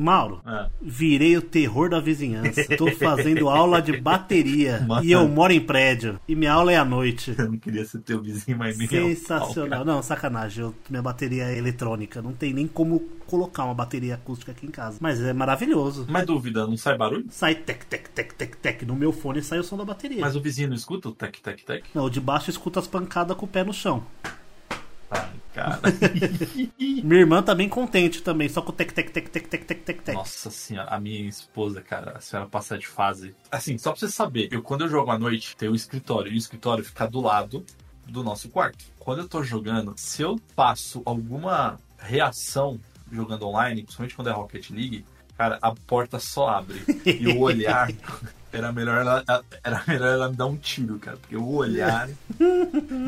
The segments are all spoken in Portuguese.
Mauro, Ah. virei o terror da vizinhança. Tô fazendo aula de bateria Mano. e eu moro em prédio. E minha aula é à noite. Eu não queria ser teu vizinho, mas nem é Sensacional. Não, sacanagem. Eu- minha bateria é eletrônica. Não tem nem como colocar uma bateria acústica aqui em casa. Mas é maravilhoso. Mas dúvida, não sai barulho? Sai tec, tec, tec, tec, tec. No meu fone sai o som da bateria. Mas o vizinho não escuta o tec, tec, tec? Não, o de baixo escuta as pancadas com o pé no chão. Ai, cara. Minha irmã tá bem contente também, só com o tec, tec, tec, tec, tec, tec, tec, tec. Nossa senhora, a minha esposa, cara, a senhora passa de fase. Assim, só pra você saber, eu quando eu jogo à noite, tem o escritório, e o escritório fica do lado do nosso quarto. Quando eu tô jogando, se eu faço alguma reação jogando online, principalmente quando é Rocket League, cara, a porta só abre. E o olhar. Era melhor, ela, era melhor ela me dar um tiro, cara. Porque o olhar.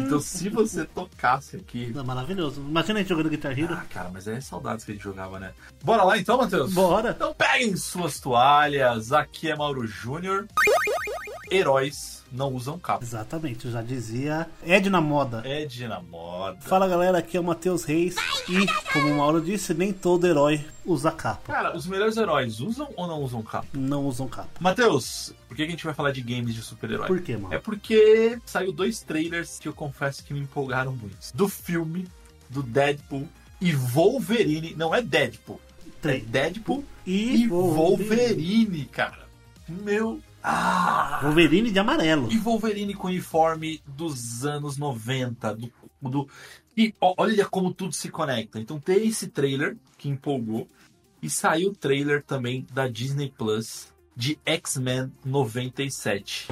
Então, se você tocasse aqui. É maravilhoso. Imagina a gente jogando Guitar Hero. Ah, cara, mas é saudades que a gente jogava, né? Bora lá então, Matheus? Bora. Então peguem suas toalhas. Aqui é Mauro Júnior. Heróis não usam capa. Exatamente, eu já dizia. Ed na moda. É de na moda. Fala galera, aqui é o Matheus Reis. E, como o Mauro disse, nem todo herói usa capa. Cara, os melhores heróis usam ou não usam capa? Não usam capa. Matheus, por que que a gente vai falar de games de super-herói? Por quê, mano? É porque saiu dois trailers que eu confesso que me empolgaram muito. Do filme do Deadpool e Wolverine. Não é Deadpool. É Três. Deadpool E e Wolverine, cara. Meu. Ah! Wolverine de amarelo. E Wolverine com uniforme dos anos 90. Do, do... E olha como tudo se conecta. Então tem esse trailer que empolgou. E saiu o trailer também da Disney Plus de X-Men 97.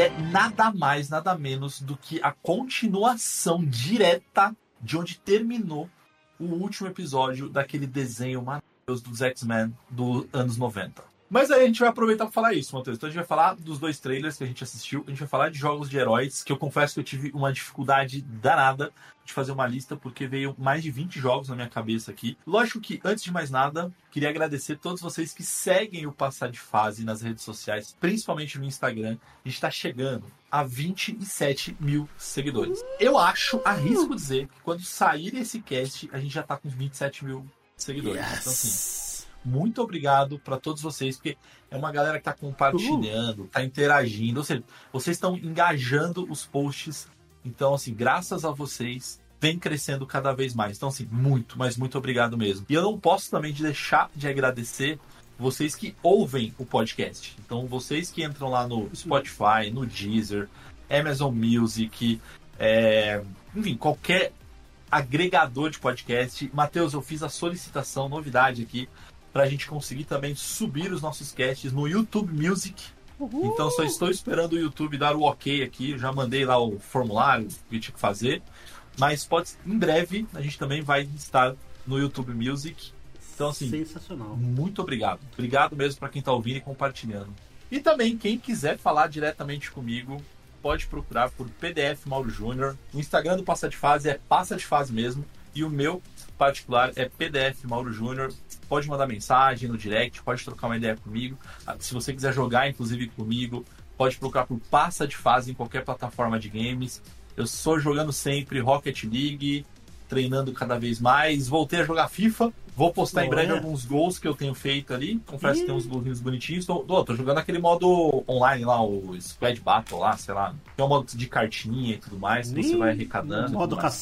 É nada mais, nada menos do que a continuação direta de onde terminou o último episódio daquele desenho maravilhoso dos X-Men dos anos 90. Mas aí a gente vai aproveitar para falar isso, Matheus. Então a gente vai falar dos dois trailers que a gente assistiu, a gente vai falar de jogos de heróis, que eu confesso que eu tive uma dificuldade danada de fazer uma lista, porque veio mais de 20 jogos na minha cabeça aqui. Lógico que, antes de mais nada, queria agradecer a todos vocês que seguem o Passar de Fase nas redes sociais, principalmente no Instagram. A gente está chegando a 27 mil seguidores. Eu acho, arrisco dizer, que quando sair esse cast, a gente já tá com 27 mil seguidores. Então, assim, muito obrigado para todos vocês, porque é uma galera que tá compartilhando, tá interagindo, ou seja, vocês estão engajando os posts. Então, assim, graças a vocês, vem crescendo cada vez mais. Então, assim, muito, mas muito obrigado mesmo. E eu não posso também deixar de agradecer vocês que ouvem o podcast. Então, vocês que entram lá no Spotify, no Deezer, Amazon Music, é, enfim, qualquer agregador de podcast. Matheus, eu fiz a solicitação, novidade aqui, para a gente conseguir também subir os nossos casts no YouTube Music. Então só estou esperando o YouTube dar o ok aqui. Eu já mandei lá o formulário que tinha que fazer. Mas pode, em breve a gente também vai estar no YouTube Music. Então, assim, Sensacional. muito obrigado. Obrigado mesmo para quem está ouvindo e compartilhando. E também, quem quiser falar diretamente comigo, pode procurar por PDF Mauro Júnior. O Instagram do Passa de Fase é Passa de Fase mesmo. E o meu particular é PDF Mauro Júnior. Pode mandar mensagem no direct, pode trocar uma ideia comigo. Ah, Se você quiser jogar, inclusive, comigo, pode procurar por Passa de Fase em qualquer plataforma de games. Eu sou jogando sempre Rocket League, treinando cada vez mais. Voltei a jogar FIFA. Vou postar em breve alguns gols que eu tenho feito ali. Confesso Ih. que tem uns golzinhos bonitinhos. Tô, tô, tô jogando aquele modo online lá, o Squad Battle lá, sei lá. Tem um modo de cartinha e tudo mais, que você vai arrecadando. Modo tudo mais.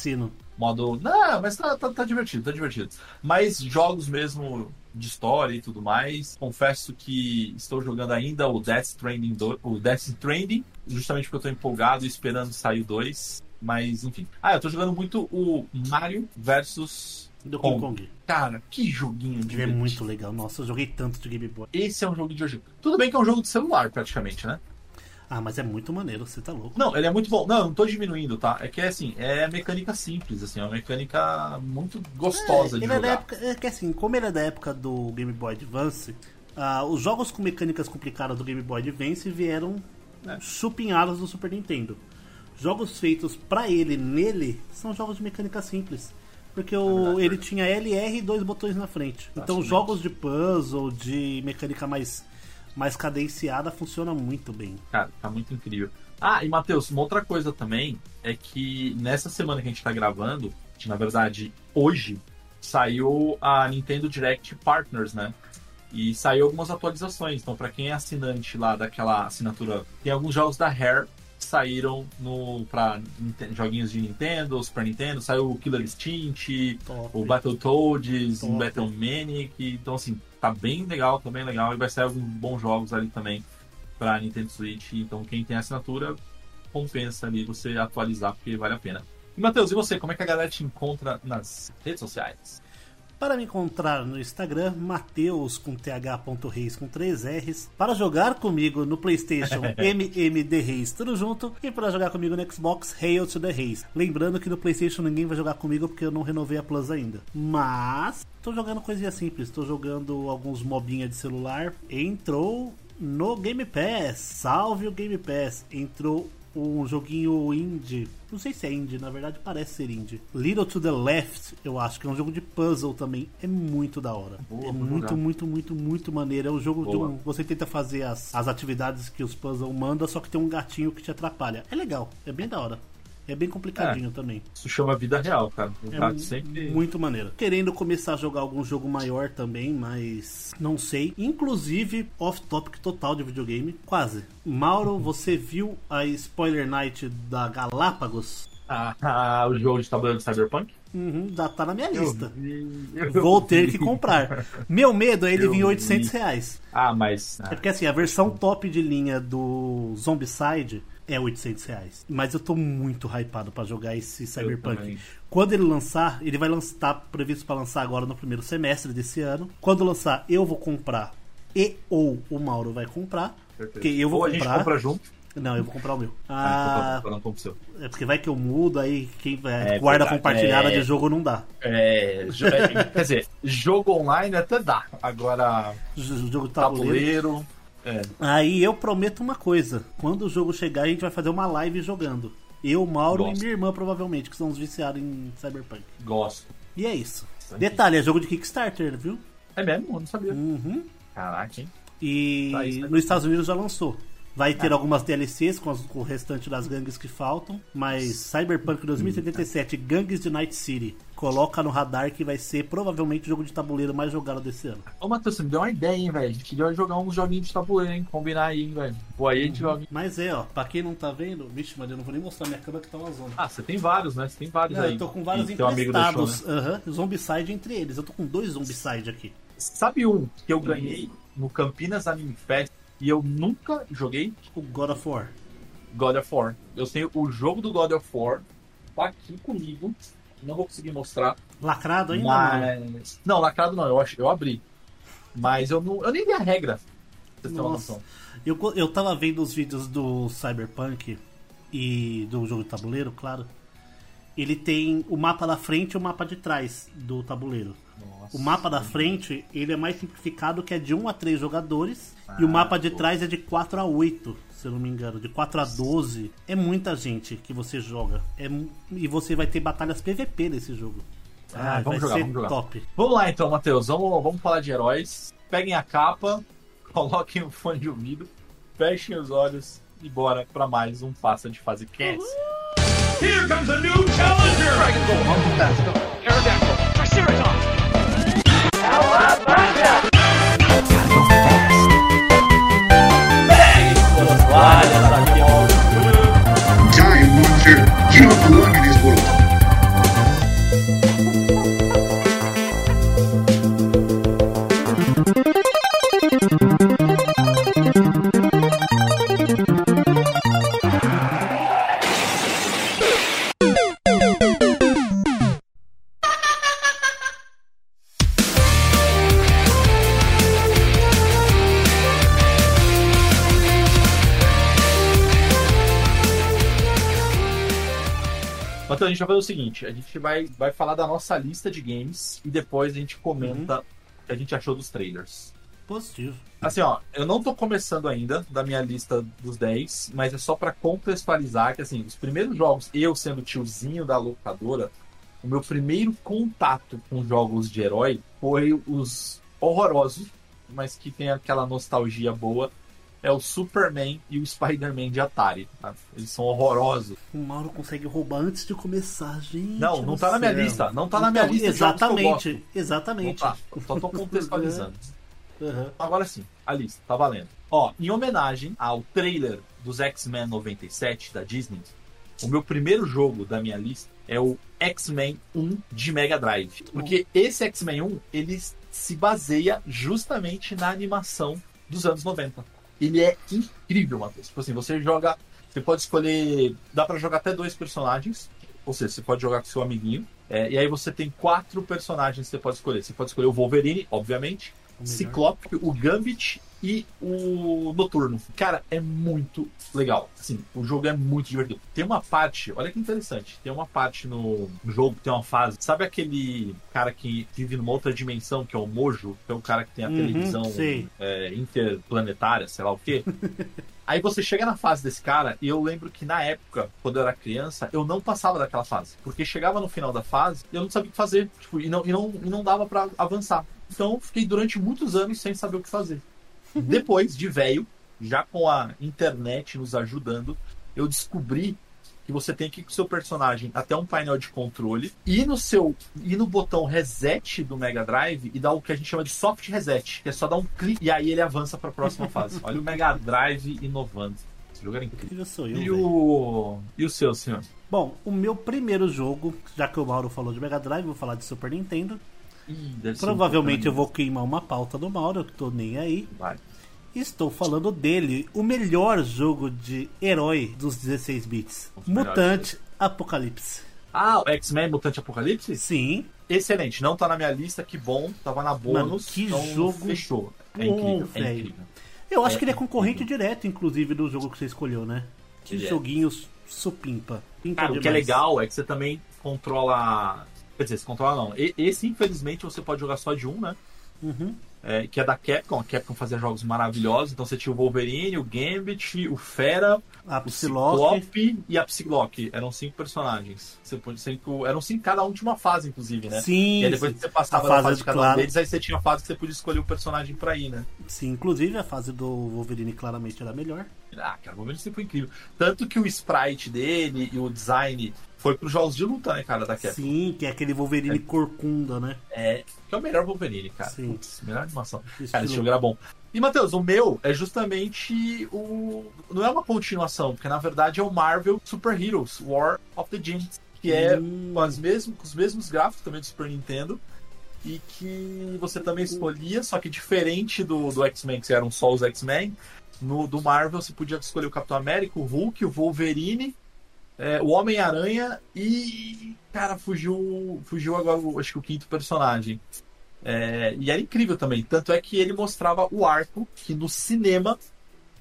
Modo. Não, mas tá, tá, tá divertido, tá divertido. Mas jogos mesmo de história e tudo mais. Confesso que estou jogando ainda o Death Stranding, do... o Death Stranding, justamente porque eu tô empolgado e esperando sair o 2. Mas, enfim. Ah, eu tô jogando muito o Mario versus. Do Kong. Kong. Cara, que joguinho Ele é muito legal. Nossa, eu joguei tanto de Game Boy. Esse é um jogo de hoje. Tudo bem que é um jogo de celular, praticamente, né? Ah, mas é muito maneiro, você tá louco. Não, ele é muito bom. Não, eu não tô diminuindo, tá? É que é assim, é mecânica simples, assim, é uma mecânica muito gostosa É, de ele é jogar. época, é que assim, como ele é da época do Game Boy Advance, ah, os jogos com mecânicas complicadas do Game Boy Advance vieram É. chupinhados do Super Nintendo. Jogos feitos pra ele nele são jogos de mecânica simples. Porque o, ele tinha LR e dois botões na frente. Então jogos de puzzle, de mecânica mais, mais cadenciada, funciona muito bem. Cara, tá muito incrível. Ah, e Matheus, uma outra coisa também é que nessa semana que a gente tá gravando, que na verdade hoje, saiu a Nintendo Direct Partners, né? E saiu algumas atualizações. Então, pra quem é assinante lá daquela assinatura, tem alguns jogos da Rare que saíram no para joguinhos de Nintendo, Super Nintendo, saiu o Killer Instinct, Top. o Battletoads, o. Battle Manic, então assim, tá bem legal, tá legal e vai sair alguns bons jogos ali também pra Nintendo Switch, então quem tem assinatura compensa ali você atualizar porque vale a pena. E Matheus, e você, como é que a galera te encontra nas redes sociais? Para me encontrar no Instagram, Mateus com th.reis com 3 R's. Para jogar comigo no PlayStation, MMD Reis, tudo junto. E para jogar comigo no Xbox, Hail to the Reis. Lembrando que no PlayStation ninguém vai jogar comigo porque eu não renovei a Plus ainda. Mas, tô jogando coisinha simples. Tô jogando alguns mobinha de celular. Entrou no Game Pass. Salve o Game Pass. Entrou um joguinho indie. Não sei se é indie, na verdade parece ser indie. Little to the Left, eu acho que é um jogo de puzzle também. É muito da hora. Boa, é muito, muito, muito, muito maneiro. É um jogo de Boa. um. Você tenta fazer as, as atividades que os puzzles mandam, só que tem um gatinho que te atrapalha. É legal, é bem da hora. É bem complicadinho também. Isso chama vida real, cara. O É gato mu- sempre. muito maneiro. Querendo começar a jogar algum jogo maior também, mas não sei. Inclusive, off-topic total de videogame. Quase. Mauro, você viu a Spoiler Night da Galápagos? Ah, ah, o jogo de tabuleiro de Cyberpunk? Uhum, já tá na minha lista. vi, Vou ter vi. que comprar. Meu medo é ele Eu vir vi. 800 reais. Ah, mas. É porque assim, a versão top de linha do Zombicide é 800 reais. Mas eu tô muito hypado pra jogar esse Cyberpunk. Quando ele lançar, ele vai lançar, tá previsto pra lançar agora no primeiro semestre desse ano. Quando lançar, eu vou comprar e ou o Mauro vai comprar. Perfeito. Porque eu vou Ou a gente comprar. compra junto. Não, eu vou comprar o meu. Ah, Ah, então tá, não compra o seu. é porque vai que eu mudo, aí quem É guarda verdade, compartilhada é. de jogo não dá. É, é, quer dizer, jogo online até dá. Agora, J- Jogo tabuleiro. tabuleiro. É, Aí eu prometo uma coisa: quando o jogo chegar, a gente vai fazer uma live jogando. Eu, Mauro Gosto. e minha irmã, provavelmente, que são os viciados em Cyberpunk. gosto. E é isso. Detalhe, é jogo de Kickstarter, viu? É mesmo? Eu não sabia. Uhum. Caraca, hein? E Tá aí, né? nos Estados Unidos já lançou. Vai ter algumas DLCs com, as- com o restante das gangues que faltam. Mas Cyberpunk 2077, Gangues de Night City. Coloca no radar que vai ser provavelmente o jogo de tabuleiro mais jogado desse ano. Ô, Matheus, você me deu uma ideia, hein, velho? A gente podia jogar uns joguinhos de tabuleiro, hein? Combinar aí, hein, velho. Pô, aí a gente joga. Mas é, ó, pra quem não tá vendo, vixe, mas eu não vou nem mostrar minha câmera que tá uma zona. Ah, você tem vários, né? Você tem vários Não, aí. eu tô com vários E emprestados. né? Aham, Zombicide entre eles. Eu tô com dois Zombicide aqui. Sabe um que eu ganhei no Campinas Anime Fest e eu nunca joguei? O God of War. God of War. Eu tenho o jogo do God of War, tá aqui comigo. Não vou conseguir mostrar. Lacrado ainda? não? mas... Não, lacrado não, eu, eu abri. Mas eu, não, eu nem vi a regra. Nossa. noção. Eu, eu tava vendo os vídeos do Cyberpunk e do jogo de tabuleiro, claro. Ele tem o mapa da frente e o mapa de trás do tabuleiro. Nossa. O mapa da frente, ele é mais simplificado, que é de 1 a 3 jogadores. e o Ah, mapa de pô. trás é de 4 a 8, se eu não me engano. De 4 a 12. É muita gente que você joga. É, e você vai ter batalhas PVP nesse jogo. Ah, vai vamos jogar, ser vamos jogar. top. Vamos lá então, Matheus. Vamos, vamos falar de heróis. Peguem a capa, coloquem o fone de ouvido, fechem os olhos e bora pra mais um Passa de Fase Cast. Here comes a new challenger! Dragon Ball, Uncle Fast, Aerodactyl, Triceratops! Giant monster, you don't belong in this world. Fazer o seguinte: a gente vai, vai falar da nossa lista de games e depois a gente comenta o que a gente achou dos trailers. Positivo. Assim, ó, eu não tô começando ainda da minha lista dos 10, mas é só pra contextualizar que, assim, os primeiros jogos, eu sendo tiozinho da locadora, o meu primeiro contato com jogos de herói foi os horrorosos, mas que tem aquela nostalgia boa. É o Superman e o Spider-Man de Atari. tá? Eles são horrorosos. O Mauro consegue roubar antes de começar, gente. Não, não tá na minha céu. lista. Não tá na minha Então, lista Exatamente, Não exatamente. tá. Só tô contextualizando. Aham. Agora sim, a lista, tá valendo. Ó, em homenagem ao trailer dos X-Men 97 da Disney, o meu primeiro jogo da minha lista é o X-Men 1 de Mega Drive. Porque esse X-Men 1, ele se baseia justamente na animação dos anos 90. Ele é incrível, Matheus. Tipo assim, você joga. Você pode escolher. Dá pra jogar até dois personagens. Ou seja, você pode jogar com seu amiguinho. É, e aí você tem quatro personagens que você pode escolher. Você pode escolher o Wolverine, obviamente. O. Ciclope, o Gambit e o Noturno. Cara, é muito legal. Assim, o jogo é muito divertido. Tem uma parte, olha que interessante, tem uma parte no jogo, tem uma fase. Sabe aquele cara que vive numa outra dimensão, que é o Mojo? Que é o cara que tem a Uhum, televisão é, interplanetária, sei lá o quê. Aí você chega na fase desse cara, e eu lembro que na época, quando eu era criança, eu não passava daquela fase. Porque chegava no final da fase e eu não sabia o que fazer. Tipo, e, não, e, não, e não dava pra avançar. Então eu fiquei durante muitos anos sem saber o que fazer. Depois de velho, já com a internet nos ajudando, eu descobri que você tem que ir com o seu personagem até um painel de controle e no seu e no botão reset do Mega Drive e dar o que a gente chama de soft reset, que é só dar um clique e aí ele avança para a próxima fase. Olha o Mega Drive inovando. Esse jogo era incrível. Sou eu, E o e o seu, senhor? Bom, o meu primeiro jogo, já que o Mauro falou de Mega Drive, vou falar de Super Nintendo. Ih, Provavelmente eu vou queimar uma pauta do Mauro, eu tô nem aí. Vai. Estou falando dele, o melhor jogo de herói dos 16 bits. Mutante Apocalipse. Ah, o X-Men Mutante Apocalipse? Sim, Excelente, não tá na minha lista, que bom, tava na bônus. que então jogo fechou. É bom, incrível, é velho. incrível. eu acho É que ele é concorrente incrível. direto, inclusive, do jogo que você escolheu, né? Que é. joguinho supimpa. Pimpa Cara, o que é legal é que você também controla. Quer dizer, você controla não. E- Esse, infelizmente, você pode jogar só de um, né? Uhum. É, que é da Capcom. A Capcom fazia jogos maravilhosos. Então você tinha o Wolverine, o Gambit, o Fera, A o. Ciclope e a Psylocke. Eram cinco personagens. Você pode cinco, eram cinco cada um de uma fase, inclusive, né? Sim, E aí depois que você passava A fase fase de cada claro. um deles, aí você tinha a fase que você podia escolher o personagem pra ir, né? sim, inclusive a fase do Wolverine claramente era melhor. Ah, cara, o Wolverine sempre foi incrível. Tanto que o sprite dele e o design foi pros jogos de luta, né, cara, da Capcom. Sim, que é aquele Wolverine corcunda, né? É, que é o melhor Wolverine, cara. Sim. Putz, melhor animação. Estilo- Cara, esse jogo era bom. E, Matheus, o meu é justamente o. Não é uma continuação, porque na verdade é o Marvel Super Heroes War of the Giants, que é Hum. com, as mesmas, com os mesmos gráficos também do Super Nintendo. E que você também escolhia, só que diferente do, do X-Men, que eram só os X-Men, no do Marvel você podia escolher o Capitão América, o Hulk, o Wolverine, é, o Homem-Aranha e. Cara, fugiu. Fugiu agora, o- acho que o quinto personagem. É, e era incrível também. Tanto é que ele mostrava o arco que no cinema,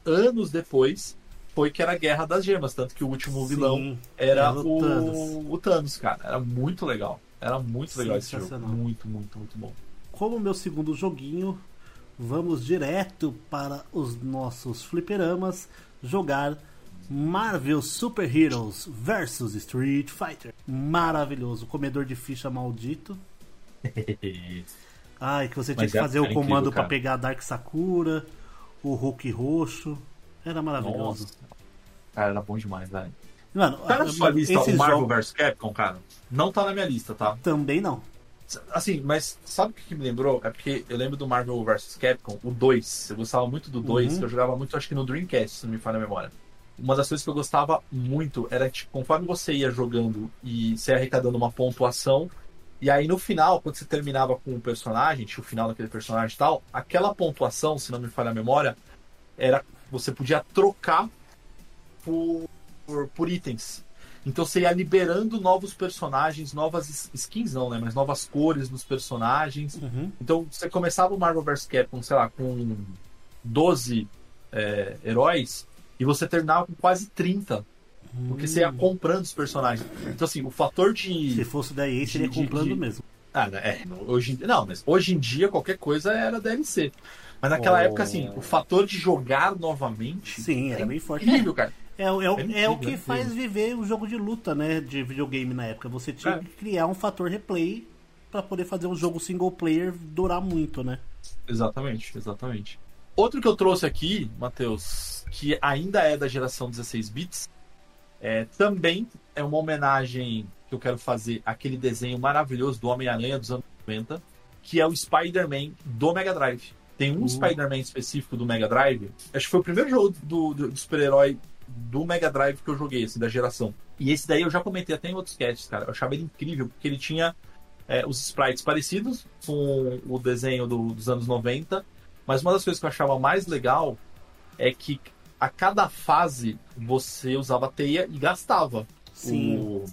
anos depois, foi que era a Guerra das Gemas. Tanto que o último vilão Sim, era era o o, Thanos. o Thanos, cara. Era muito legal. Era muito legal esse jogo. Muito, muito, muito bom. Como meu segundo joguinho, vamos direto para os nossos fliperamas jogar Marvel Super Heroes vs Street Fighter. Maravilhoso, comedor de ficha maldito. Ai, que você tinha Mas que é- fazer o era comando para pegar a Dark Sakura, o Hulk roxo. Era maravilhoso. Nossa. Cara, era bom demais, velho. Mano, Tá na a- sua lista o Marvel jogos vs Capcom, cara? Não tá na minha lista, tá? também não. Assim, mas sabe o que, me lembrou? É porque eu lembro do Marvel vs Capcom, o 2. Eu gostava muito do 2, Uhum. que eu jogava muito, acho que no Dreamcast, se não me falha a memória. Uma das coisas que eu gostava muito era que, conforme você ia jogando e você ia arrecadando uma pontuação, e aí no final, quando você terminava com o personagem, tinha o final daquele personagem e tal, aquela pontuação, se não me falha a memória, era você podia trocar por, por, por itens. Então você ia liberando novos personagens, novas skins não, né? Mas novas cores dos personagens. Uhum. Então você começava o Marvel vs Capcom, sei lá, com 12 é, heróis e você terminava com quase 30. Porque você ia comprando os personagens. Então assim, o fator de. Se fosse da EA, seria comprando de- mesmo. Ah, né, é, hoje, não, mas hoje em dia qualquer coisa era DLC. Mas naquela Oh. época, assim, o fator de jogar novamente Sim, era bem forte. incrível, cara. É, o- é, É é incrível, o que é faz viver o jogo de luta, né? De videogame na época. Você tinha É. que criar um fator replay pra poder fazer um jogo single player durar muito, né? Exatamente, exatamente. Outro que eu trouxe aqui, Matheus, que ainda é da geração 16 bits, é, também é uma homenagem que eu quero fazer àquele desenho maravilhoso do Homem-Aranha dos anos 90, que é o Spider-Man do Mega Drive. Tem um Uhum. Spider-Man específico do Mega Drive, acho que foi o primeiro jogo do, do- do super-herói do Mega Drive que eu joguei, assim, da geração. E esse daí eu já comentei até em outros casts, cara. Eu achava ele incrível, porque ele tinha é, os sprites parecidos com o desenho do- dos anos 90, mas uma das coisas que eu achava mais legal é que a cada fase você usava teia e gastava Sim. o,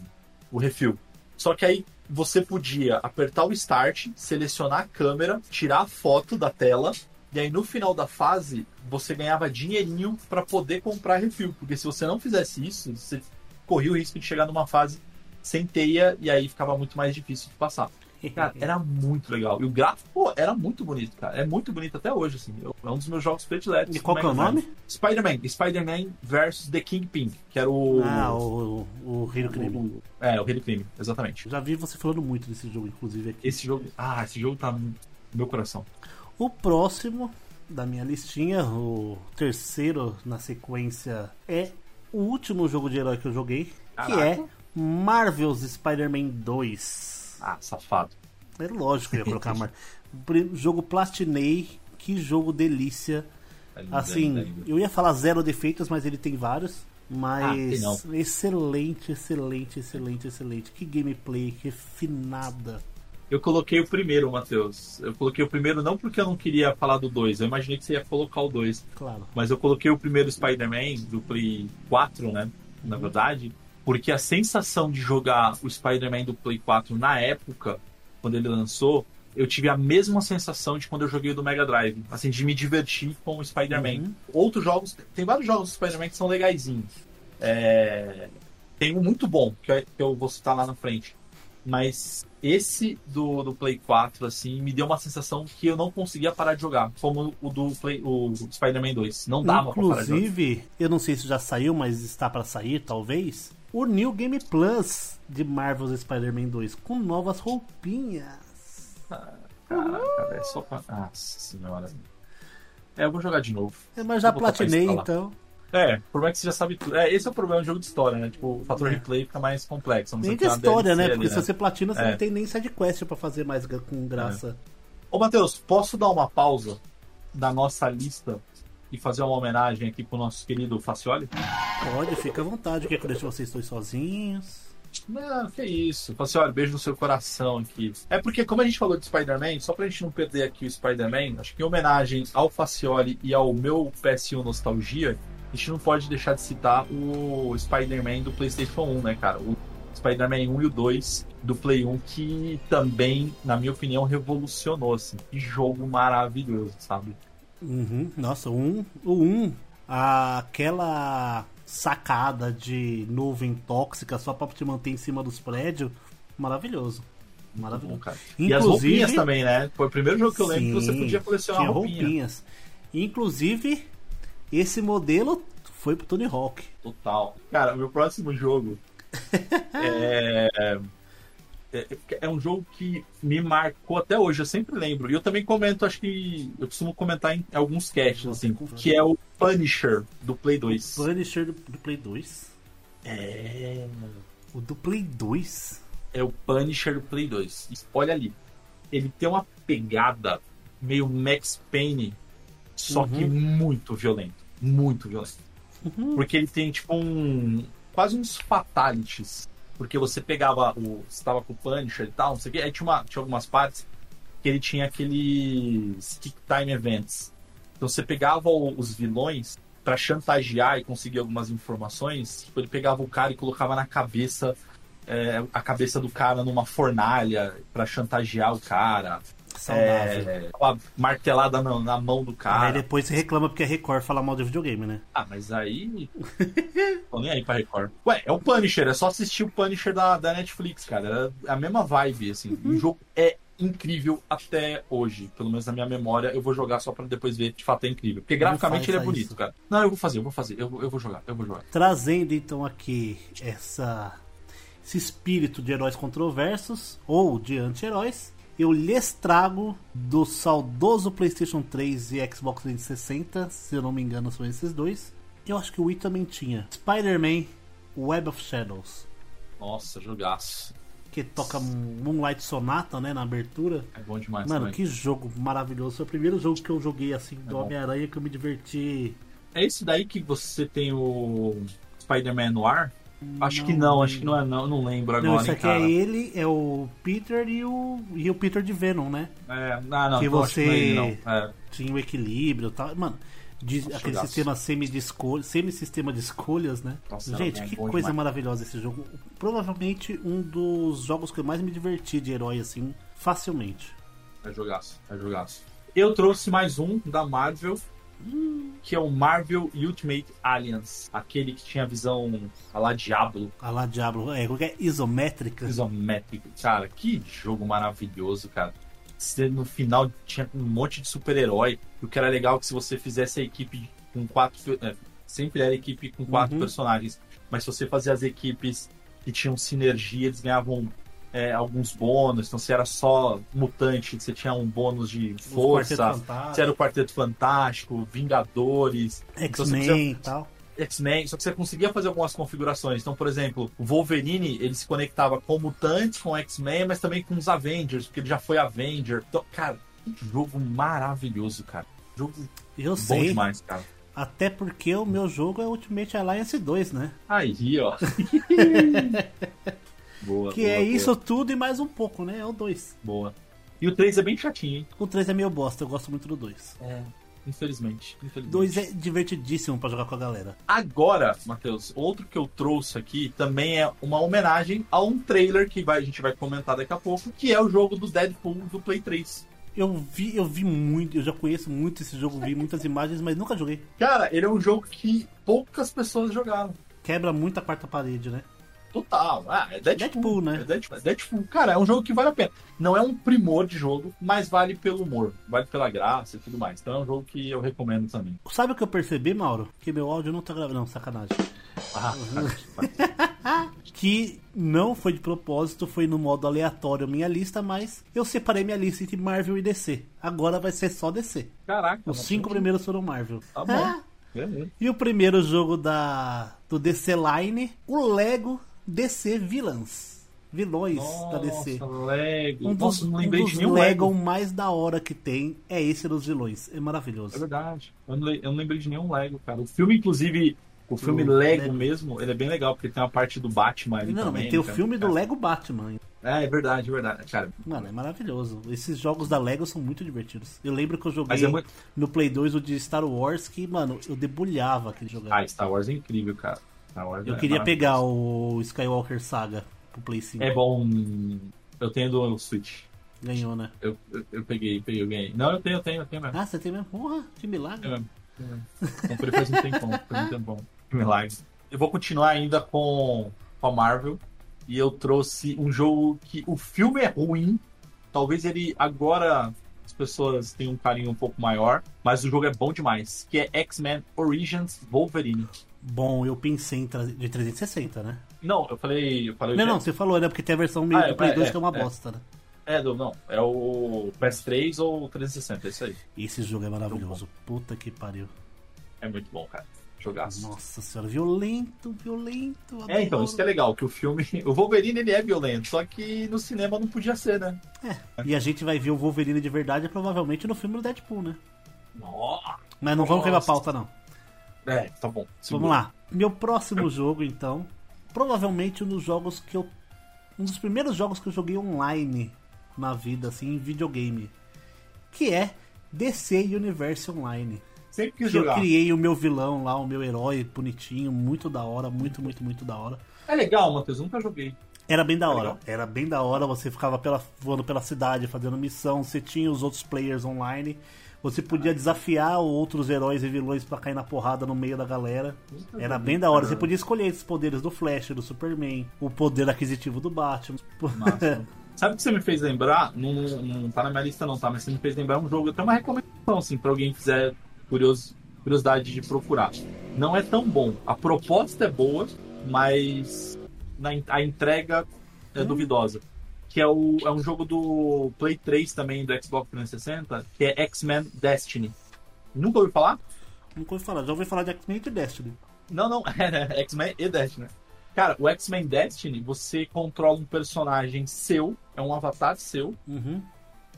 o refil. Só que aí você podia apertar o start, selecionar a câmera, tirar a foto da tela, e aí no final da fase você ganhava dinheirinho para poder comprar refil. Porque se você não fizesse isso, você corria o risco de chegar numa fase sem teia e aí ficava muito mais difícil de passar. Cara, era muito legal. E o gráfico, pô, era muito bonito, cara. É muito bonito até hoje, assim. É um dos meus jogos prediletos. E qual que é o nome? Spider-Man. Spider-Man versus The Kingpin, que era o... Ah, o, o Rei do Crime. o- É, o Rei do Crime, exatamente. Já vi você falando muito desse jogo, inclusive, aqui. Esse jogo. Ah, esse jogo tá no meu coração. O próximo da minha listinha, o terceiro na sequência, é o último jogo de herói que eu joguei, que Caraca. é Marvel's Spider-Man 2. Ah, safado. É lógico que eu ia colocar. Pri- jogo platinei, que jogo delícia. Tá lindo, Assim, lindo. eu ia falar zero defeitos, mas ele tem vários. Ah, Mas não. excelente, excelente, excelente, excelente. Que gameplay refinada. Eu coloquei o primeiro, Matheus. Eu coloquei o primeiro não porque eu não queria falar do 2. Eu imaginei que você ia colocar o 2. Claro. Mas eu coloquei o primeiro Spider-Man do Play 4, né? Na verdade. Porque a sensação de jogar o Spider-Man do Play 4 na época, quando ele lançou, eu tive a mesma sensação de quando eu joguei o do Mega Drive. Assim, de me divertir com o Spider-Man. Uhum. Outros jogos, tem vários jogos do Spider-Man que são legaisinhos. É, Tem um muito bom, que eu, vou citar lá na frente. Mas esse do, do Play 4, assim, me deu uma sensação que eu não conseguia parar de jogar. Como o do Play, o Spider-Man 2. Não dava pra parar de jogar. Inclusive, eu não sei se já saiu, mas está pra sair, talvez. O New Game Plus de Marvel's Spider-Man 2 com novas roupinhas. Caraca, é só pra. Nossa senhora. É, eu vou jogar de novo. É, mas já platinei, então. É, por mais que você já sabe tudo. É, esse é o problema do jogo de história, né? Tipo, o fator replay fica mais complexo. Nem de uma história, DLC né? ali, Porque se você platina, você É. não tem nem sidequest pra fazer mais com graça. Ô, Matheus, posso dar uma pausa da nossa lista e fazer uma homenagem aqui pro nosso querido Facioli? Pode, fica à vontade. Quer que eu deixe vocês dois sozinhos? Não, que isso. Facioli, beijo no seu coração aqui. É porque, como a gente falou de Spider-Man, só pra gente não perder aqui o Spider-Man, acho que em homenagem ao Facioli e ao meu PS1 Nostalgia, a gente não pode deixar de citar o Spider-Man do PlayStation 1, né, cara? O Spider-Man 1 e o 2 do Play 1, que também, na minha opinião, revolucionou, assim. Que jogo maravilhoso, sabe? Uhum. Nossa, um, o 1, aquela sacada de nuvem tóxica só pra te manter em cima dos prédios, maravilhoso. Bom, Maravilhoso. cara. E as roupinhas também, né? Foi o primeiro jogo que eu lembro que você Sim, podia colecionar tinha roupinha. roupinhas. Inclusive, esse modelo foi pro Tony Hawk. Total. Cara, o meu próximo jogo é... é. é um jogo que me marcou até hoje, eu sempre lembro. E eu também comento, acho que. Eu costumo comentar em alguns casts, assim, que é o Punisher do Play 2. Punisher do, do Play 2. É. O do Play 2? É o Punisher do Play 2. E Olha ali. Ele tem uma pegada meio Max Payne, só Uhum. que muito violento. Muito violento. Porque ele tem tipo um. quase uns fatalities. Porque você pegava o. Você tava com o Punisher e tal, não sei o que. Aí tinha, uma, tinha algumas partes que ele tinha aqueles kick time events. Então você pegava o- os vilões pra chantagear e conseguir algumas informações. Tipo, ele pegava o cara e colocava na cabeça. é, a cabeça do cara numa fornalha pra chantagear o cara. Saudável. É, uma martelada na, na mão do Aí cara. depois você reclama porque a Record fala mal de videogame, né? Ah, mas aí. Tô nem aí pra Record. Ué, é o Punisher, é só assistir o Punisher da, da Netflix, cara. É a mesma vibe, assim. O jogo é incrível até hoje. Pelo menos na minha memória, eu vou jogar só pra depois ver de fato é incrível. Porque graficamente ele é bonito, isso. cara. Não, eu vou fazer, eu vou fazer, eu, vou- eu vou jogar, eu vou jogar. Trazendo então aqui essa esse espírito de heróis controversos ou de anti-heróis, eu lhes trago do saudoso PlayStation 3 e Xbox 360, se eu não me engano são esses dois. Eu acho que o Wii também tinha. Spider-Man Web of Shadows, Nossa, jogaço. que toca Moonlight Sonata, né, na abertura. É bom demais Mano, também. que jogo maravilhoso. Foi o primeiro jogo que eu joguei assim do É. Homem-Aranha que eu me diverti. É esse daí que você tem o Spider-Man no ar? Acho que não, acho que não é não, não lembro agora, Não, isso aqui é ele, é o Peter e o, e o Peter de Venom, né? É, não, não, Que então acho que não é ele, você- não. É, Tinha o equilíbrio e tal. Mano, de- aquele jogaço. sistema semi de escolha, semi-sistema de escolhas, né? Nossa, Gente, bom, que coisa demais. maravilhosa esse jogo. Provavelmente um dos jogos que eu mais me diverti de herói, assim, facilmente. É jogaço, é jogaço. Eu trouxe mais um da Marvel, que é o Marvel Ultimate Alliance. Aquele que tinha a visão a lá Diablo, A lá Diablo, é, qualquer isométrica. isométrico. Cara, que jogo maravilhoso, cara. No final tinha um monte de super-herói. O que era legal é que se você fizesse a equipe com quatro. é, sempre era equipe com quatro Uhum. personagens. Mas se você fazia as equipes que tinham sinergia, eles ganhavam é, alguns bônus. Então, se era só mutante, você tinha um bônus de força. Se era o Quarteto Fantástico, Vingadores, Então, X-Men e tal. X-Men, só que você conseguia fazer algumas configurações. Então, por exemplo, o Wolverine, ele se conectava com mutantes, com X-Men, mas também com os Avengers, porque ele já foi Avenger. Então, cara, que jogo maravilhoso, cara. Jogo Eu bom sei. demais, cara. Até porque o meu jogo é Ultimate Alliance 2, né? Aí, ó. boa, Que boa, é boa, isso tudo e mais um pouco, né? É o 2. Boa. E o 3 é bem chatinho, hein? O 3 é meio bosta, eu gosto muito do 2. É. Infelizmente. infelizmente. 2 é divertidíssimo pra jogar com a galera. Agora, Matheus, outro que eu trouxe aqui também é uma homenagem a um trailer que vai- a gente vai comentar daqui a pouco, que é o jogo do Deadpool do Play 3. Eu vi, eu vi muito, eu já conheço muito esse jogo, vi muitas imagens, mas nunca joguei. Cara, ele é um jogo que poucas pessoas jogaram. Quebra muito a quarta parede, né? Total. Ah, é Deadpool, Deadpool, né? É Deadpool. É Deadpool. Cara, é um jogo que vale a pena. Não é um primor de jogo, mas vale pelo humor, vale pela graça e tudo mais. Então é um jogo que eu recomendo também. Sabe o que eu percebi, Mauro? Que meu áudio não tá gravando. Não, sacanagem. Ah, Que não foi de propósito, foi no modo aleatório minha lista, mas eu separei minha lista entre Marvel e DC. Agora vai ser só DC. caraca. Os cinco primeiros foram Marvel. Tá bom. Ah, Beleza. E o primeiro jogo da do DC Line, o Lego DC Villains. Vilões da DC. Nossa, Lego. Um dos, Nossa, não um dos de nenhum Lego, Lego. mais da hora que tem é esse dos vilões. É É maravilhoso. verdade. Eu não, eu não lembrei de nenhum Lego, cara. O filme, inclusive, o filme Lego, Lego. mesmo, ele é bem legal, porque tem uma parte do Batman ali Não, também. tem o filme do Lego Batman. É, é verdade, é verdade. Cara, Mano, é maravilhoso. Esses jogos da Lego são muito divertidos. Eu lembro que eu joguei é muito- no Play 2 o de Star Wars, que, mano, eu debulhava aquele jogo. ah, Star Wars é incrível, cara. Star Wars eu é queria pegar o Skywalker Saga pro Play 5. É bom. Eu tenho do Switch. Ganhou, né? Eu, eu, eu peguei, peguei, eu ganhei. Não, eu tenho, eu tenho, eu tenho mesmo. Ah, você tem mesmo? Porra, que milagre. Eu. Comprei faz um tempão, faz um tempão. Que milagre. Eu vou continuar ainda com, com a Marvel. E eu trouxe um jogo que o filme é ruim. Talvez ele agora as pessoas tenham um carinho um pouco maior. Mas o jogo é bom demais. Que é X-Men Origins Wolverine. Bom, eu pensei em de 360, né? Não, eu falei. Eu falei Não, não, você falou, né? Porque tem a versão meio Ah, é, do Play é, 2 é, que é uma é. bosta, né? É, do, não. É o PS3 ou o 360, é isso aí. Esse jogo é maravilhoso. Puta que pariu. É muito bom, cara. Jogaço. Nossa senhora, violento, violento. É, então, adoro. isso que é legal, que o filme. O Wolverine ele é violento, só que no cinema não podia ser, né? E a gente vai ver o Wolverine de verdade provavelmente no filme do Deadpool, né? Nossa. Mas não vamos queimar pauta, não. É, tá bom. Vamos lá. Meu próximo jogo, então. Provavelmente um dos jogos que eu. Um dos primeiros jogos que eu joguei online na vida, assim, em videogame. Que é DC Universe Online. Sempre quis Que eu jogar. criei o meu vilão lá, o meu herói bonitinho, muito da hora, muito, muito, muito da hora. É legal, Matheus, eu nunca joguei. Era bem da hora. legal. Era bem da hora. Você ficava pela, voando pela cidade fazendo missão. Você tinha os outros players online. Você podia desafiar outros heróis e vilões pra cair na porrada no meio da galera. Era bem da hora. Você podia escolher esses poderes do Flash, do Superman, o poder aquisitivo do Batman. Massa. Sabe o que você me fez lembrar? Não, não tá na minha lista não, tá? Mas você me fez lembrar um jogo, até uma recomendação, assim, pra alguém que fizer curios, curiosidade de procurar. Não é tão bom. A proposta é boa, mas na, a entrega é duvidosa. Que é, o, é um jogo do Play 3 também, do Xbox 360, que é X-Men Destiny. Nunca ouviu falar? Nunca ouvi falar. Já ouvi falar de X-Men e de Destiny. Não, não, é X-Men e Destiny. Cara, o X-Men Destiny, você controla um personagem seu, é um avatar seu, Uhum.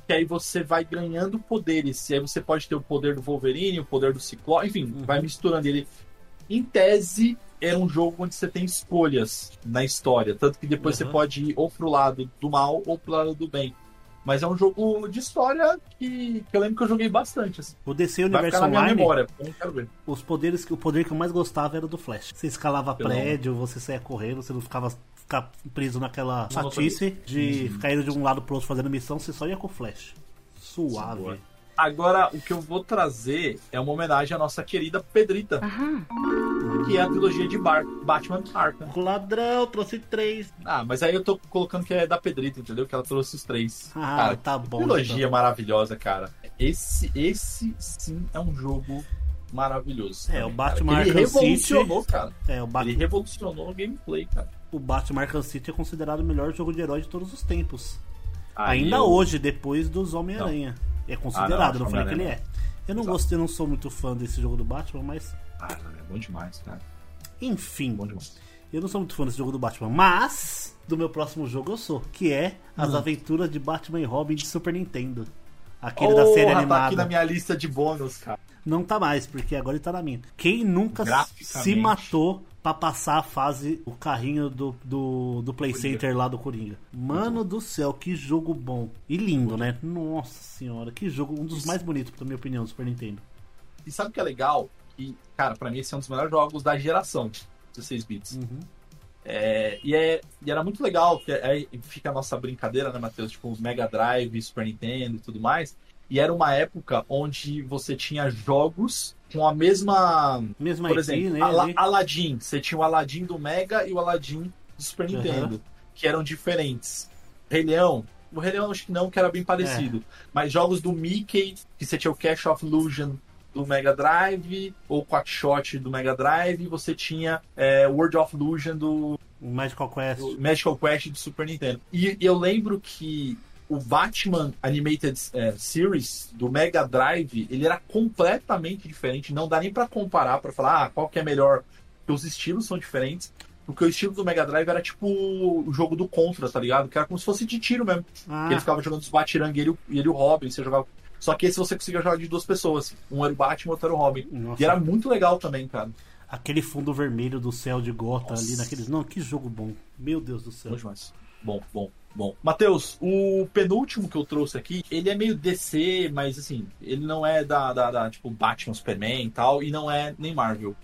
que aí você vai ganhando poderes. E aí você pode ter o poder do Wolverine, o poder do Ciclope, enfim, vai misturando ele. Em tese, é um jogo onde você tem escolhas na história. Tanto que depois Uhum. você pode ir ou pro lado do mal ou pro lado do bem. Mas é um jogo de história que, que eu lembro que eu joguei bastante. Assim. O DC Universo Online, memória, eu não quero ver. os poderes, que- o poder que eu mais gostava era do Flash. Você escalava Pelo prédio, você saía correndo, você não ficava ficar preso naquela chatice de ficar indo de um lado pro outro fazendo missão, você só ia com o Flash. Suave. Boa. Agora, o que eu vou trazer é uma homenagem à nossa querida Pedrita, que é a trilogia de Bar Batman Arkham. Ladrão, trouxe três. Ah, mas aí eu tô colocando que é da Pedrita, entendeu? Que ela trouxe os três. Ah, cara, tá bom. trilogia então. maravilhosa, cara. Esse, esse sim é um jogo maravilhoso. É, também, o Batman cara. Ele Arkham revolucionou, City- cara. É, o, Bat Ele revolucionou o gameplay, cara. o Batman Arkham City é considerado o melhor jogo de herói de todos os tempos. Aí Ainda eu- hoje, depois dos Homem-Aranha. É considerado, Ah, não, não falei que ele é. Eu não Exato. gostei, não sou muito fã desse jogo do Batman, mas. Ah, é bom demais, cara. Enfim, Bom demais. eu não sou muito fã desse jogo do Batman, mas do meu próximo jogo eu sou, que é As Hum. Aventuras de Batman e Robin de Super Nintendo. Aquele da série Porra, animada. Tá aqui na minha lista de bônus, cara. Não tá mais, porque agora ele tá na minha. Quem nunca se matou pra passar a fase, o carrinho do, do, do Play Coringa. Center lá do Coringa? Mano do céu, que jogo bom. E lindo, né? Nossa senhora, que jogo. Um dos mais bonitos, na minha opinião, do Super Nintendo. E sabe o que é legal? E, cara, pra mim esse é um dos melhores jogos da geração 16 bits. Uhum. É, e, é, e era muito legal, que aí fica a nossa brincadeira, né, Matheus? Tipo, os Mega Drive, Super Nintendo e tudo mais. E era uma época onde você tinha jogos com a mesma. Mesmo Por IP, exemplo, né? Ali. Aladdin. Você tinha o Aladdin do Mega e o Aladdin do Super Aham. Nintendo, que eram diferentes. Rei Leão. O Rei Leão acho que não, que era bem parecido. Mas jogos do Mickey, que você tinha o Cash of Illusion do Mega Drive, ou Quackshot do Mega Drive, e você tinha é, World of Illusion do, Magical Quest. do Magical Quest do Super Nintendo. E eu lembro que o Batman Animated é, Series do Mega Drive, ele era completamente diferente, não dá nem pra comparar, pra falar ah, qual que é melhor, porque os estilos são diferentes. Porque o estilo do Mega Drive era tipo o jogo do Contra, tá ligado? Que era como se fosse de tiro mesmo. Ah, ele ficava jogando os Batirang e ele, e ele o Robin, você jogava. Só que esse você conseguia jogar de duas pessoas. Um era o Batman, outro era o Robin. Nossa. E era muito legal também, cara. aquele fundo vermelho do céu de Gota ali naqueles. Não, que jogo bom. Meu Deus do céu. Bom demais. Bom, bom, bom. Matheus, o penúltimo que eu trouxe aqui, ele é meio DC, mas assim, ele não é da, da, da, tipo Batman, Superman e tal, e não é nem Marvel.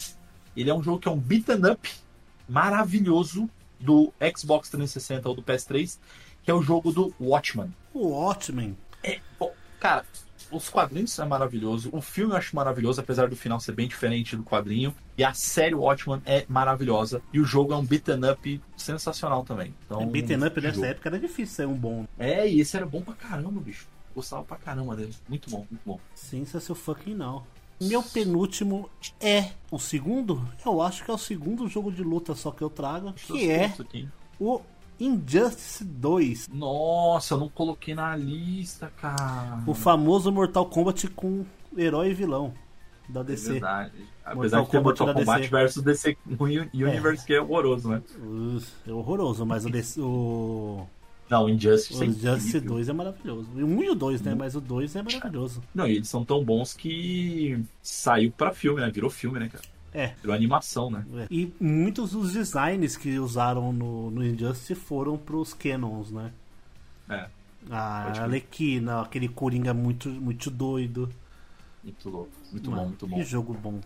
Ele é um jogo que é um beaten up maravilhoso do Xbox 360 ou do PS3, que é o jogo do Watchman. O Watchmen. Bom, cara, os quadrinhos é maravilhoso, o filme eu acho maravilhoso, apesar do final ser bem diferente do quadrinho, e a série Watchman é maravilhosa, e o jogo é um beaten up sensacional também. Então, Beaten up nessa jogo. época era difícil ser um bom. É, e esse era bom pra caramba, bicho. Gostava pra caramba dele. Muito bom, muito bom. Sensacional fucking não. Meu penúltimo é o segundo? Eu acho que é o segundo jogo de luta só que eu trago, que é o Injustice 2. Nossa, eu não coloquei na lista, cara. O famoso Mortal Kombat com herói e vilão da É DC. verdade. Apesar Mortal de ter Kombat Mortal Kombat DC. versus DC Universe, que é horroroso, né? É horroroso, mas o, DC, o, Não, Injustice. o é Injustice incrível. 2 é maravilhoso. O 1 e o 2, né? Mas o 2 é maravilhoso. Não, e eles são tão bons que saiu pra filme, né? Virou filme, né, cara? É. Virou animação, né? é. E muitos dos designs que usaram no, no Injustice foram pros canons, né? É, A. Arlequina, aquele Coringa muito, muito doido. muito louco. Muito Mano, bom, muito bom. Que jogo bom.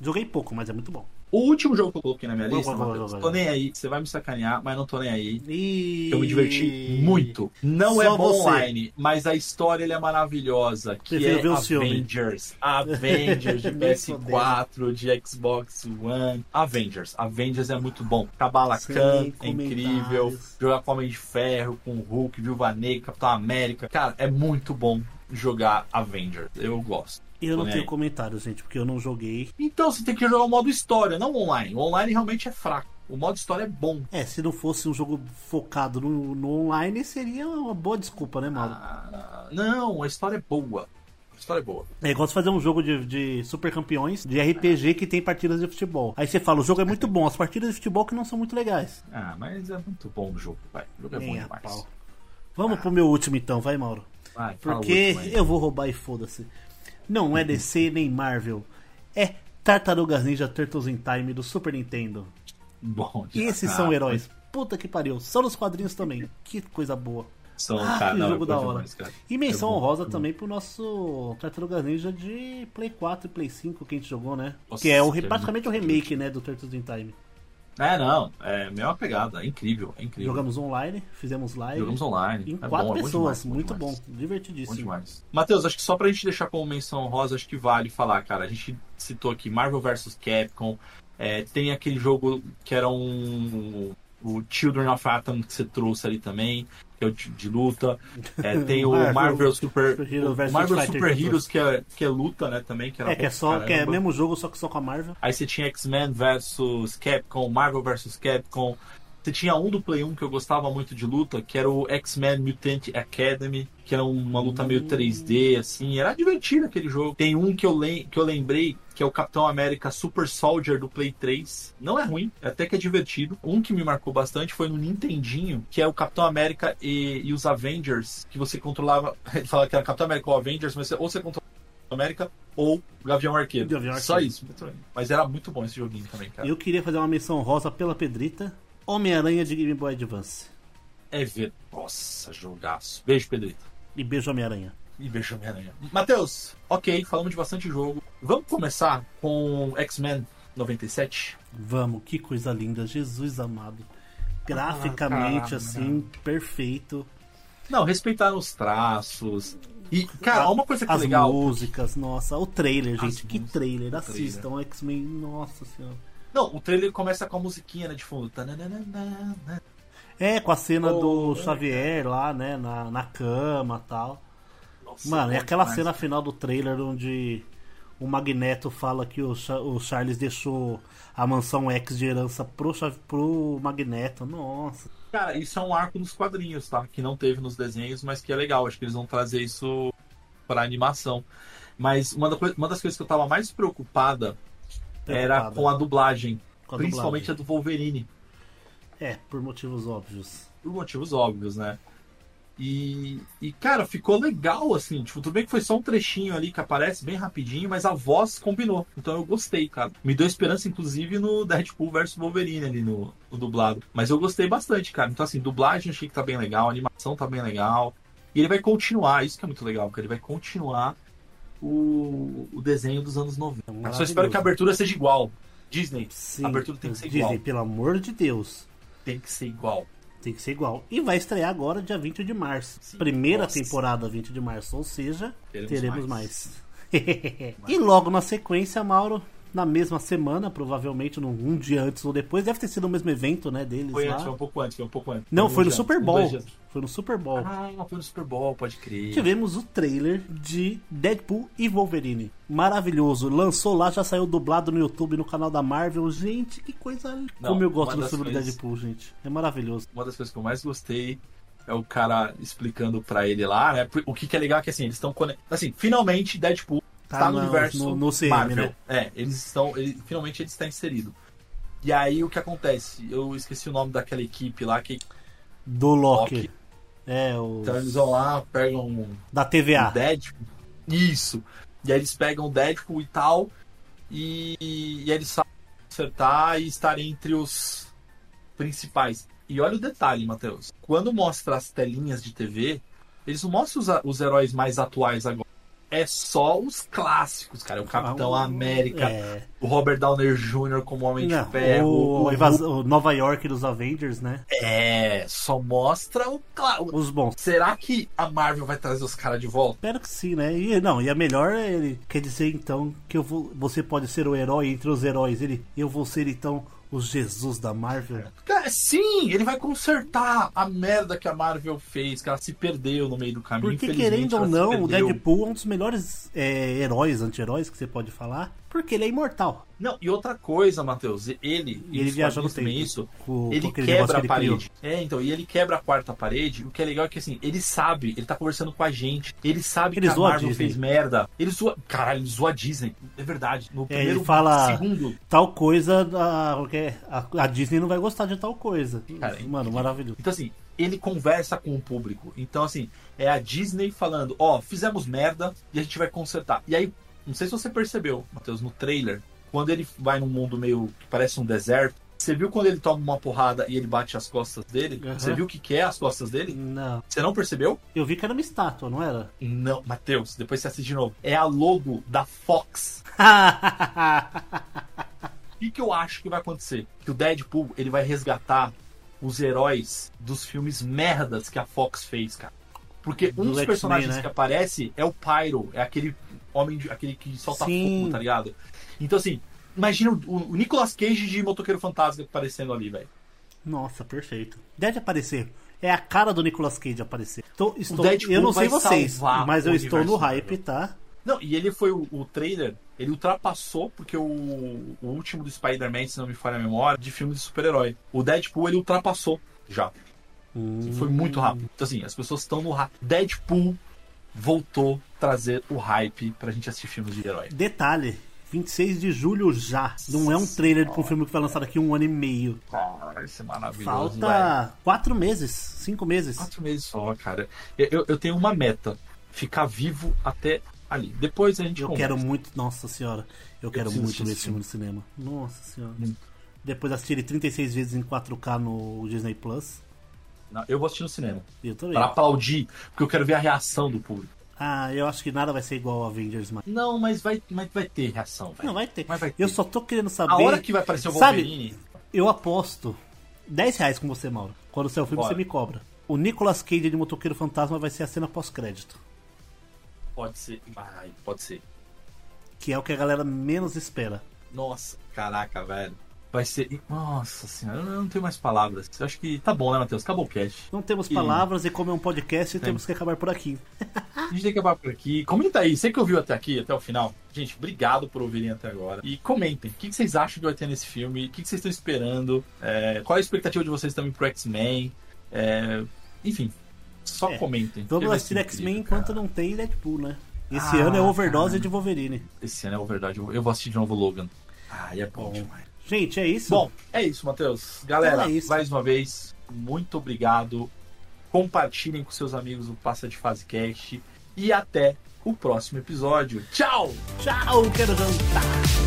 Joguei pouco, mas é muito bom. O último jogo que eu coloquei na minha lista, vou, Matheus, tô nem aí. Você vai me sacanear, mas não tô nem aí. E... Eu me diverti muito. Não é Só bom você. online, mas a história ele é maravilhosa. Que Prefiro é ver o filme. Avengers. Avengers de Nem PS4, de Xbox One. Avengers. Avengers é muito bom. Kabbalah Khan é incrível. Jogar com Homem de Ferro, com Hulk, Viúva Negra, Capitão América. Cara, é muito bom jogar Avengers. Eu gosto. Eu não tenho aí. comentários, gente, porque eu não joguei. Então você tem que jogar o modo história, não online. O online realmente é fraco. O modo história é bom. É, se não fosse um jogo focado no, no online, seria uma boa desculpa, né, Mauro? Ah, não, a história é boa. A história é boa. É igual você fazer um jogo de, de super campeões, de RPG que tem partidas de futebol. Aí você fala, o jogo é muito bom, as partidas de futebol que não são muito legais. Ah, mas é muito bom o jogo, vai. O jogo é bom Nem a demais. pau. Vamos pro meu último então, vai, Mauro. Vai, Porque último eu vou roubar e foda-se. Não é DC nem Marvel. É Tartarugas Ninja Turtles in Time do Super Nintendo. Bom, E esses ah, são heróis. Puta que pariu. São nos quadrinhos também. Que coisa boa. São, Ah, cara, que não, jogo da hora. demais. E menção honrosa também pro nosso Tartarugas Ninja de Play 4 e Play 5 que a gente jogou, né? Nossa, que é o, que é praticamente o remake, né, do Turtles in Time. É, não, é a mesma pegada, é incrível, é incrível. Jogamos online, fizemos live. Jogamos online. Em é quatro bom, é bom pessoas, demais, muito demais. bom, Bom divertidíssimo. demais. Matheus, acho que só pra gente deixar como menção honrosa, acho que vale falar, cara. A gente citou aqui Marvel vs Capcom. é, tem aquele jogo que era um. O Children of Atom que você trouxe ali também, que é de luta. É, tem o Marvel Marvel, Super. O Marvel Fighter Super Heroes, que é, que é luta, né, também. Que era É, que é só, que é mesmo jogo, só que só com a Marvel. Aí você tinha X-Men versus Capcom, Marvel versus Capcom. Você tinha um do Play 1 que eu gostava muito de luta, que era o X-Men Mutant Academy, que era uma luta meio 3D, assim. Era divertido aquele jogo. Tem um que eu, lem que eu lembrei, que é o Capitão América Super Soldier do Play 3. Não é ruim, até que é divertido. Um que me marcou bastante foi no Nintendinho, que é o Capitão América e, e os Avengers, que você controlava. Ele fala que era Capitão América ou Avengers, mas você- ou você controlava o Capitão América ou o Gavião Arqueiro. Gavião Só Arqueiro. isso. Mas era muito bom esse joguinho também, cara. Eu queria fazer uma menção rosa pela Pedrita. Homem-Aranha de Game Boy Advance. É ver. Nossa, jogaço. Beijo, Pedrito. E beijo Homem-Aranha. E beijo, Homem-Aranha. Matheus, ok, falamos de bastante jogo. Vamos começar com X-Men 97? Vamos, que coisa linda, Jesus amado. Graficamente, cara. assim, perfeito. Não, respeitaram os traços. E, cara, uma coisa que é As legal. músicas, nossa, o trailer, As gente, que músicas, trailer. o Assistam, X-Men, nossa senhora. Não, o trailer começa com a musiquinha né, de fundo. É, com a cena Oh, do é. Xavier lá, né, na, na cama e tal. Nossa, Mano, bom aquela demais, cena cara. final do trailer onde o Magneto fala que o, o Charles deixou a mansão X de herança pro, pro Magneto. Nossa. Cara, isso é um arco nos quadrinhos, tá? Que não teve nos desenhos, mas que é legal. Acho que eles vão trazer isso pra animação. Mas uma, da uma das coisas que eu tava mais preocupada era com a dublagem. Com a principalmente dublagem. a do Wolverine. É, por motivos óbvios. Por motivos óbvios, né? E, e, cara, ficou legal, assim. Tipo, tudo bem que foi só um trechinho ali que aparece bem rapidinho, mas a voz combinou. Então eu gostei, cara. Me deu esperança, inclusive, no Deadpool vs Wolverine ali no, no dublado. Mas eu gostei bastante, cara. Então, assim, dublagem eu achei que tá bem legal, animação tá bem legal. E ele vai continuar, isso que é muito legal, porque ele vai continuar o, o desenho dos anos 90. É Eu só espero que a abertura seja igual. Disney, Sim, a abertura tem que ser Disney, igual. pelo amor de Deus. Tem que ser igual. Tem que ser igual. E vai estrear agora, dia 20 de março. Primeira Nossa. temporada, 20 de março. Ou seja, Teremos teremos, mais. mais. e logo na sequência, Mauro, na mesma semana, provavelmente num, um dia antes ou depois, deve ter sido o mesmo evento, né, deles Foi lá. antes, foi um pouco antes, foi um pouco antes. Não, foi no Super Bowl. Foi no Super Bowl. Ah, foi no Super Bowl, pode crer. Tivemos o trailer de Deadpool e Wolverine. Maravilhoso. Lançou lá, já saiu dublado no YouTube, no canal da Marvel. Gente, que coisa linda. Não, Como eu gosto do filme coisas- Deadpool, gente. É maravilhoso. Uma das coisas que eu mais gostei é o cara explicando pra ele lá, né? O que, que é legal é que assim, eles estão conectados. Assim, finalmente Deadpool Tá está no, no- universo no- no CM, Marvel. né? É, eles estão. Ele, finalmente ele está inserido. E aí o que acontece? Eu esqueci o nome daquela equipe lá que. Do Loki. Loki. É, o. Então eles vão lá, pegam um Da TVA. o Deadpool. Isso. E aí eles pegam o Deadpool e tal. E, e eles sabem acertar e estar entre os principais. E olha o detalhe, Matheus. Quando mostra as telinhas de TV, eles não mostram os, os heróis mais atuais agora. É só os clássicos, cara. O Capitão Ah, América, é. o Robert Downer Jr. como Homem Não, de Ferro. o, o- o Nova York dos Avengers, né? É, só mostra o. Os bons. Será que a Marvel vai trazer os caras de volta? Espero que sim, né? E não, e a melhor ele quer dizer então que eu vou, você pode ser o herói entre os heróis. Ele, eu vou ser então o Jesus da Marvel. Cara, sim, ele vai consertar a merda que a Marvel fez, que ela se perdeu no meio do caminho. Porque querendo ou não, o. Deadpool é um dos melhores é, heróis, anti-heróis que você pode falar, porque ele é imortal. Não, e outra coisa, Matheus, ele, ele os viaja no tempo. isso, ele quebra a ele criou. parede. É, então, e ele quebra a quarta parede. O que é legal é que assim, ele sabe, ele tá conversando com a gente, ele sabe Ele que a a Marvel Disney. fez merda. Ele zoa, caralho, ele zoa a Disney. É verdade. No É, primeiro ele fala segundo, tal coisa, a, porque a, a Disney não vai gostar de tal coisa. Cara, Mano, maravilhoso. Então, assim, ele conversa com o público. Então, assim, é a Disney falando: Ó, fizemos merda e a gente vai consertar. E aí, não sei se você percebeu, Matheus, no trailer, quando ele vai num mundo meio que parece um deserto. Você viu quando ele toma uma porrada e ele bate as costas dele? Aham. Você viu o que, que é as costas dele? Não. Você não percebeu? Eu vi que era uma estátua, não era? Não, Matheus, depois você assiste de novo. É a logo da Fox. O que, que eu acho que vai acontecer? Que o Deadpool ele vai resgatar os heróis dos filmes merdas que a Fox fez, cara. Porque um Do dos personagens né? que aparece é o Pyro, é aquele homem, de, aquele que solta Sim. fogo, tá ligado? Então assim, imagina o, o Nicolas Cage de Motoqueiro Fantasma aparecendo ali, velho. Nossa, perfeito. Deve aparecer. É a cara do Nicolas Cage aparecer. Tô, estou, Deadpool eu não sei vocês, mas eu estou no hype, tá? Não, e ele foi o, o trailer, ele ultrapassou, porque o, o último do Spider-Man, se não me falha a memória, de filme de super-herói. O Deadpool ele ultrapassou já. Hum. Foi muito rápido. Então, assim, as pessoas estão no hype. Deadpool voltou trazer o hype pra gente assistir filmes de herói. Detalhe, 26 de julho já. Não é um trailer de um filme que vai lançar daqui um ano e meio. Cara, isso é maravilhoso. velho. Falta quatro meses, cinco meses. Quatro meses só, cara. Eu, eu- eu tenho uma meta: ficar vivo até ali. Depois a gente Eu conversa. quero muito, nossa senhora, eu quero preciso muito ver esse filme no cinema. Nossa senhora. Muito. Depois assistir ele 36 vezes em 4K no Disney Plus. Não, Eu vou assistir no cinema. Eu também. Pra aplaudir, porque eu quero ver a reação do público. Ah, eu acho que nada vai ser igual ao Avengers, mas. Não, mas vai, mas vai ter reação, velho. Não, vai ter. Mas vai ter. Eu só tô querendo saber. A hora que vai aparecer o Sabe, Wolverine. Eu aposto 10 reais com você, Mauro. Quando sair o filme, Bora. você me cobra. O Nicolas Cage de Motoqueiro Fantasma vai ser a cena pós-crédito. Pode ser. Vai, pode ser. Que é o que a galera menos espera. Nossa, caraca, velho. Vai ser. Nossa senhora, eu não tenho mais palavras. Eu acho que tá bom, né, Matheus? Acabou o cast. Não temos palavras e como é um podcast, Tem. temos que acabar por aqui. A gente tem que acabar por aqui. Comenta aí, você que ouviu até aqui, até o final. Gente, obrigado por ouvirem até agora. E comentem, o que vocês acham que vai ter nesse filme? O que vocês estão esperando? É, qual é a expectativa de vocês também pro X-Men? É, enfim, só É, comentem. Vamos assistir X-Men enquanto não tem Deadpool, né? Esse Ah, ano é overdose cara. de Wolverine. Esse ano é verdade. Eu vou assistir de novo Logan. Ah, é bom Bom. demais. Gente, é isso? Bom, é isso, Matheus. Galera, Então é isso. mais uma vez, muito obrigado. Compartilhem com seus amigos o Passa de Fase Cast. E até o próximo episódio. Tchau! tchau, quero jantar.